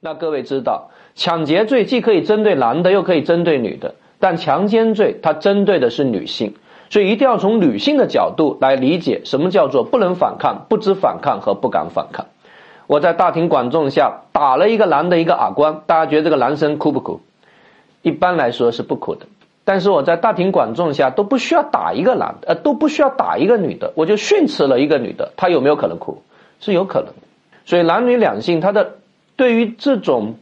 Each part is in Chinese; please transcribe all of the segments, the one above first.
那各位知道，抢劫罪既可以针对男的，又可以针对女的，但强奸罪它针对的是女性，所以一定要从女性的角度来理解什么叫做不能反抗、不知反抗和不敢反抗。我在大庭广众下打了一个男的一个耳光，大家觉得这个男生哭不哭？一般来说是不哭的。但是我在大庭广众下都不需要打一个男的，呃，都不需要打一个女的，我就训斥了一个女的，她有没有可能哭？是有可能。所以男女两性他的对于这种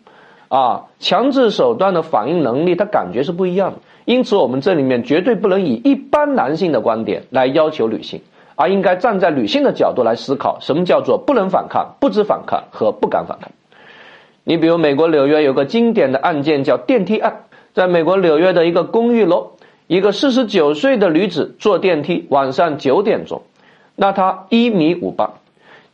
啊强制手段的反应能力，他感觉是不一样的。因此，我们这里面绝对不能以一般男性的观点来要求女性。而应该站在女性的角度来思考，什么叫做不能反抗、不知反抗和不敢反抗。你比如美国纽约有个经典的案件叫电梯案，在美国纽约的一个公寓楼，一个四十九岁的女子坐电梯，晚上九点钟，那她一米五八，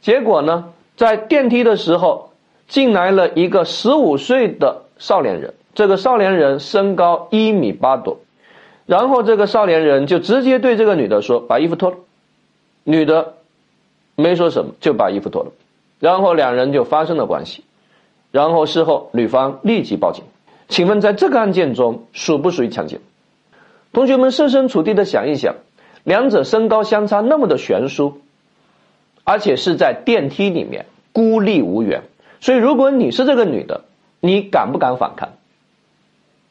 结果呢，在电梯的时候进来了一个十五岁的少年人，这个少年人身高一米八多，然后这个少年人就直接对这个女的说：“把衣服脱了。”女的没说什么，就把衣服脱了，然后两人就发生了关系，然后事后女方立即报警。请问在这个案件中属不属于强奸？同学们设身处地的想一想，两者身高相差那么的悬殊，而且是在电梯里面孤立无援，所以如果你是这个女的，你敢不敢反抗？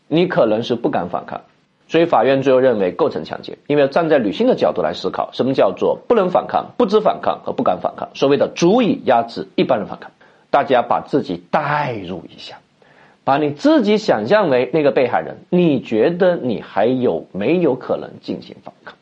你可能是不敢反抗。所以法院最后认为构成强奸，因为站在女性的角度来思考，什么叫做不能反抗、不知反抗和不敢反抗？所谓的足以压制一般人反抗。大家把自己代入一下，把你自己想象为那个被害人，你觉得你还有没有可能进行反抗？